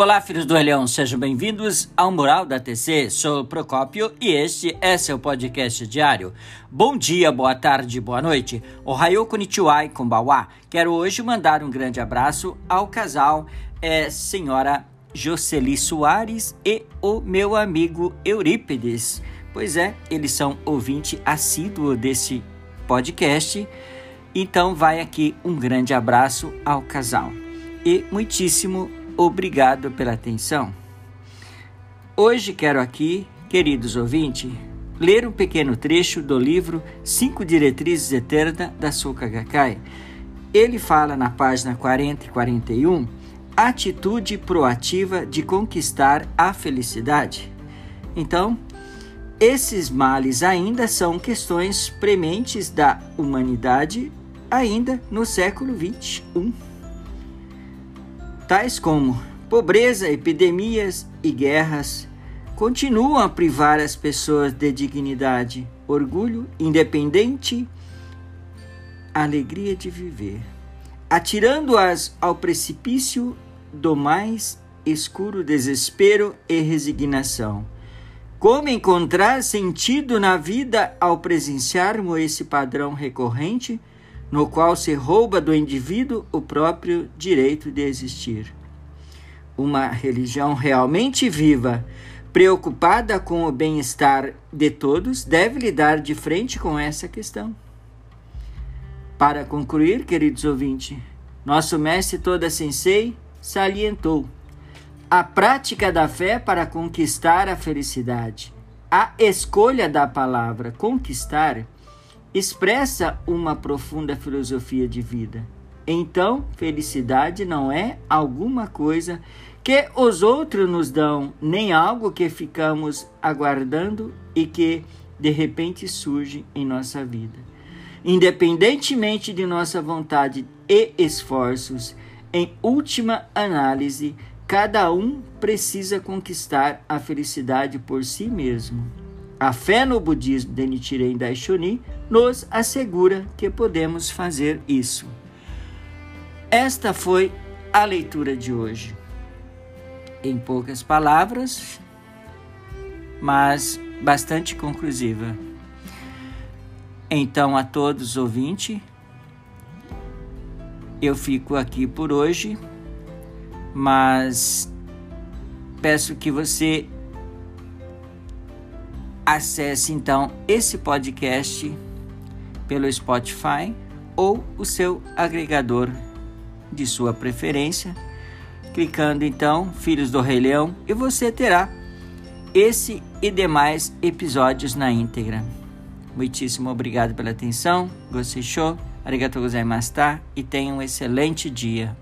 Olá, filhos do Elhão, sejam bem-vindos ao Mural da TC. Sou o Procópio e este é seu podcast diário. Bom dia, boa tarde, boa noite. Ohayou konnichiwa konbawa. Quero hoje mandar um grande abraço ao casal é, senhora Jocely Soares e o meu amigo Eurípides. Pois é, eles são ouvinte assíduo desse podcast. Então vai aqui um grande abraço ao casal. E muitíssimo obrigado pela atenção. Hoje quero aqui, queridos ouvintes, ler um pequeno trecho do livro Cinco Diretrizes Eternas da Soka Gakkai. Ele fala na página 40 e 41 atitude proativa de conquistar a felicidade. Então, esses males ainda são questões prementes da humanidade ainda no século 21 tais como pobreza, epidemias e guerras, continuam a privar as pessoas de dignidade, orgulho, independente, alegria de viver, atirando-as ao precipício do mais escuro desespero e resignação. Como encontrar sentido na vida ao presenciarmos esse padrão recorrente no qual se rouba do indivíduo o próprio direito de existir. Uma religião realmente viva, preocupada com o bem-estar de todos, deve lidar de frente com essa questão. Para concluir, queridos ouvintes, nosso mestre Toda Sensei salientou a prática da fé para conquistar a felicidade, a escolha da palavra conquistar expressa uma profunda filosofia de vida. Então, felicidade não é alguma coisa que os outros nos dão, nem algo que ficamos aguardando e que de repente surge em nossa vida. Independentemente de nossa vontade e esforços, em última análise, cada um precisa conquistar a felicidade por si mesmo. A fé no budismo de Nichiren Daishonin nos assegura que podemos fazer isso. Esta foi a leitura de hoje. Em poucas palavras, mas bastante conclusiva. Então, a todos os ouvintes, eu fico aqui por hoje, mas peço que você Acesse então esse podcast pelo Spotify ou o seu agregador de sua preferência, clicando então Filhos do Rei Leão e você terá esse e demais episódios na íntegra. Muitíssimo obrigado pela atenção, gostei show, arigatou gozaimashita e tenha um excelente dia.